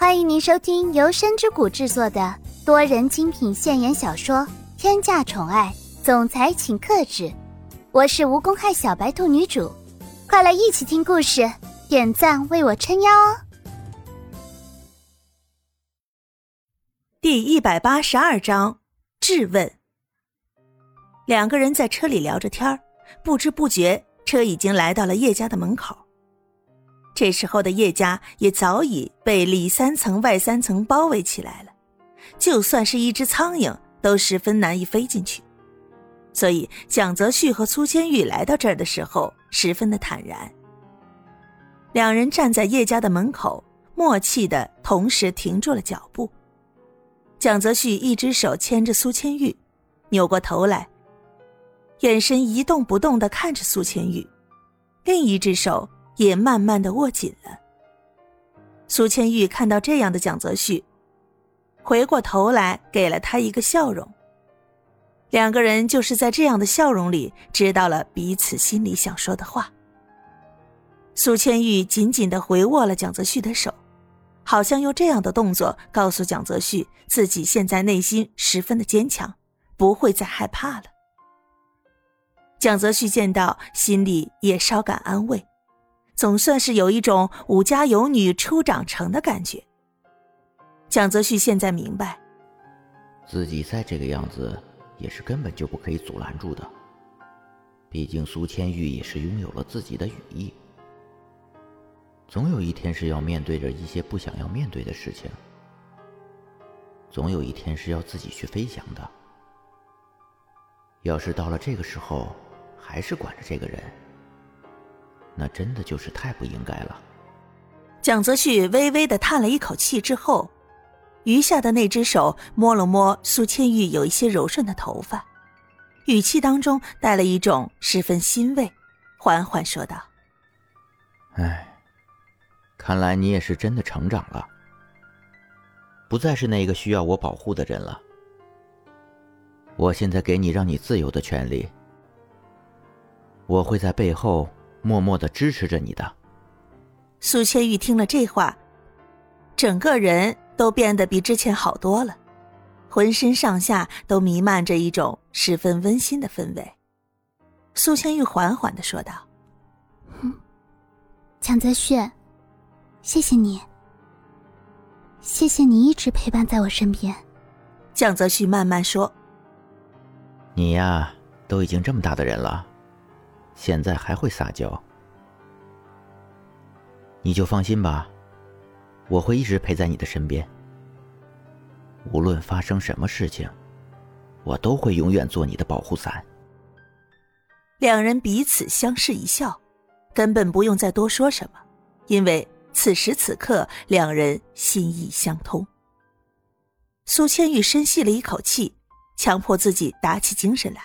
欢迎您收听由深之谷制作的多人精品现言小说《天价宠爱总裁请克制》，我是无公害小白兔女主，快来一起听故事，点赞为我撑腰哦！第一百八十二章质问。两个人在车里聊着天儿不知不觉，车已经来到了叶家的门口。这时候的叶家也早已被里三层外三层包围起来了，就算是一只苍蝇都十分难以飞进去。所以蒋泽旭和苏千玉来到这儿的时候十分的坦然。两人站在叶家的门口，默契的同时停住了脚步。蒋泽旭一只手牵着苏千玉，扭过头来，眼神一动不动的看着苏千玉，另一只手。也慢慢的握紧了。苏千玉看到这样的蒋泽旭，回过头来给了他一个笑容。两个人就是在这样的笑容里，知道了彼此心里想说的话。苏千玉紧紧的回握了蒋泽旭的手，好像用这样的动作告诉蒋泽旭，自己现在内心十分的坚强，不会再害怕了。蒋泽旭见到，心里也稍感安慰。总算是有一种武家有女初长成的感觉。蒋泽旭现在明白，自己再这个样子也是根本就不可以阻拦住的。毕竟苏千玉也是拥有了自己的羽翼，总有一天是要面对着一些不想要面对的事情，总有一天是要自己去飞翔的。要是到了这个时候还是管着这个人。那真的就是太不应该了。蒋泽旭微微的叹了一口气之后，余下的那只手摸了摸苏千玉有一些柔顺的头发，语气当中带了一种十分欣慰，缓缓说道：“哎，看来你也是真的成长了，不再是那个需要我保护的人了。我现在给你让你自由的权利，我会在背后。”默默的支持着你的。苏千玉听了这话，整个人都变得比之前好多了，浑身上下都弥漫着一种十分温馨的氛围。苏千玉缓缓的说道：“蒋泽旭，谢谢你，谢谢你一直陪伴在我身边。”蒋泽旭慢慢说：“你呀，都已经这么大的人了。”现在还会撒娇，你就放心吧，我会一直陪在你的身边。无论发生什么事情，我都会永远做你的保护伞。两人彼此相视一笑，根本不用再多说什么，因为此时此刻两人心意相通。苏千玉深吸了一口气，强迫自己打起精神来。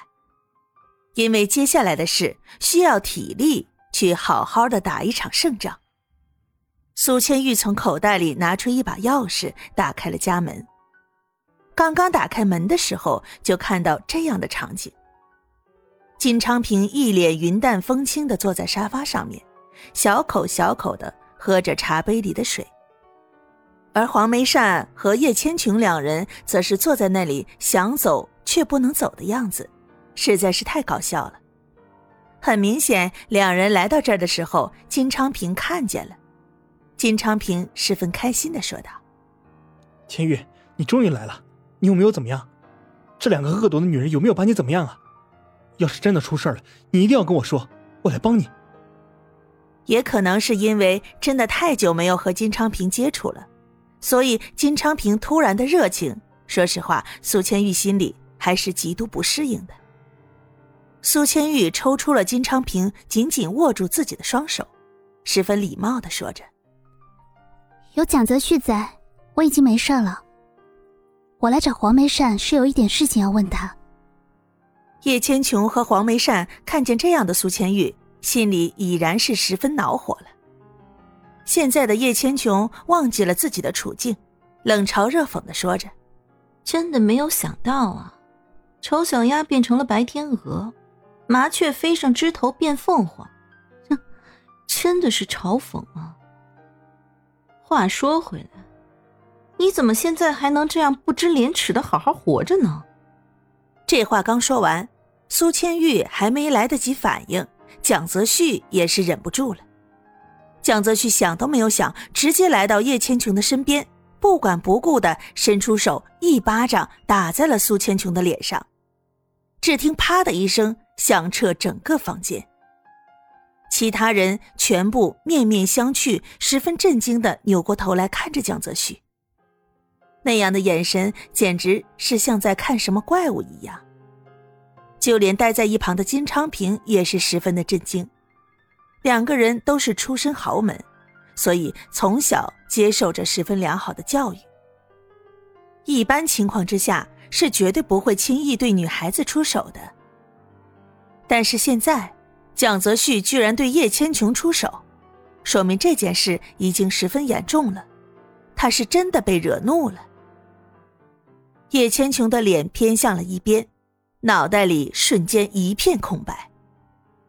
因为接下来的事需要体力去好好的打一场胜仗。苏千玉从口袋里拿出一把钥匙，打开了家门。刚刚打开门的时候，就看到这样的场景：金昌平一脸云淡风轻的坐在沙发上面，小口小口的喝着茶杯里的水，而黄梅善和叶千琼两人则是坐在那里，想走却不能走的样子。实在是太搞笑了。很明显，两人来到这儿的时候，金昌平看见了。金昌平十分开心的说道：“千玉，你终于来了，你有没有怎么样？这两个恶毒的女人有没有把你怎么样啊？要是真的出事了，你一定要跟我说，我来帮你。”也可能是因为真的太久没有和金昌平接触了，所以金昌平突然的热情，说实话，苏千玉心里还是极度不适应的。苏千玉抽出了金昌平紧紧握住自己的双手，十分礼貌的说着：“有蒋泽旭在，我已经没事了。我来找黄梅善是有一点事情要问他。”叶千琼和黄梅善看见这样的苏千玉，心里已然是十分恼火了。现在的叶千琼忘记了自己的处境，冷嘲热讽的说着：“真的没有想到啊，丑小鸭变成了白天鹅。”麻雀飞上枝头变凤凰，哼，真的是嘲讽啊。话说回来，你怎么现在还能这样不知廉耻的好好活着呢？这话刚说完，苏千玉还没来得及反应，蒋泽旭也是忍不住了。蒋泽旭想都没有想，直接来到叶千琼的身边，不管不顾的伸出手，一巴掌打在了苏千琼的脸上。只听“啪”的一声，响彻整个房间。其他人全部面面相觑，十分震惊的扭过头来看着蒋泽旭。那样的眼神，简直是像在看什么怪物一样。就连待在一旁的金昌平也是十分的震惊。两个人都是出身豪门，所以从小接受着十分良好的教育。一般情况之下，是绝对不会轻易对女孩子出手的。但是现在，蒋泽旭居然对叶千琼出手，说明这件事已经十分严重了。他是真的被惹怒了。叶千琼的脸偏向了一边，脑袋里瞬间一片空白，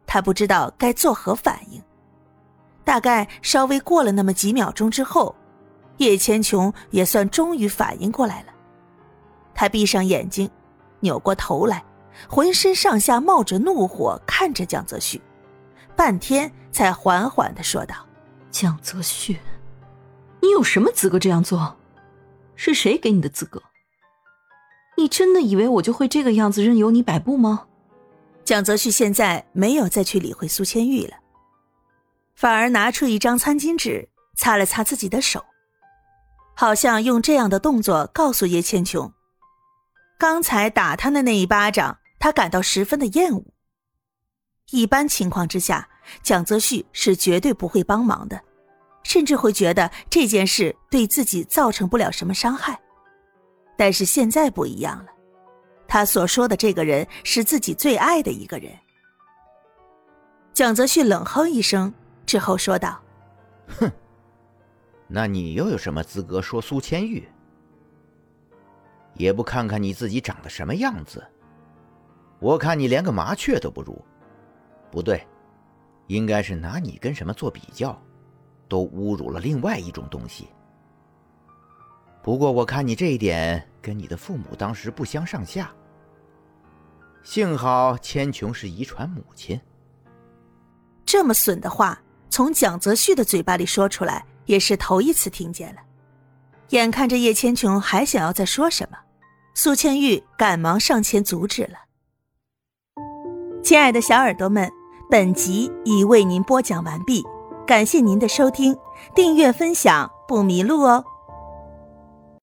他不知道该作何反应。大概稍微过了那么几秒钟之后，叶千琼也算终于反应过来了。他闭上眼睛，扭过头来，浑身上下冒着怒火，看着蒋泽旭，半天才缓缓的说道：“蒋泽旭，你有什么资格这样做？是谁给你的资格？”你真的以为我就会这个样子任由你摆布吗？蒋泽旭现在没有再去理会苏千玉了，反而拿出一张餐巾纸擦了擦自己的手，好像用这样的动作告诉叶千琼，刚才打他的那一巴掌，他感到十分的厌恶。一般情况之下，蒋泽旭是绝对不会帮忙的，甚至会觉得这件事对自己造成不了什么伤害。但是现在不一样了，他所说的这个人是自己最爱的一个人。蒋泽旭冷哼一声之后说道：“哼，那你又有什么资格说苏千玉？也不看看你自己长得什么样子？我看你连个麻雀都不如。不对，应该是拿你跟什么做比较，都侮辱了另外一种东西。”不过我看你这一点跟你的父母当时不相上下。幸好千琼是遗传母亲。这么损的话从蒋泽旭的嘴巴里说出来，也是头一次听见了。眼看着叶千琼还想要再说什么，苏千玉赶忙上前阻止了。亲爱的小耳朵们，本集已为您播讲完毕，感谢您的收听，订阅分享不迷路哦。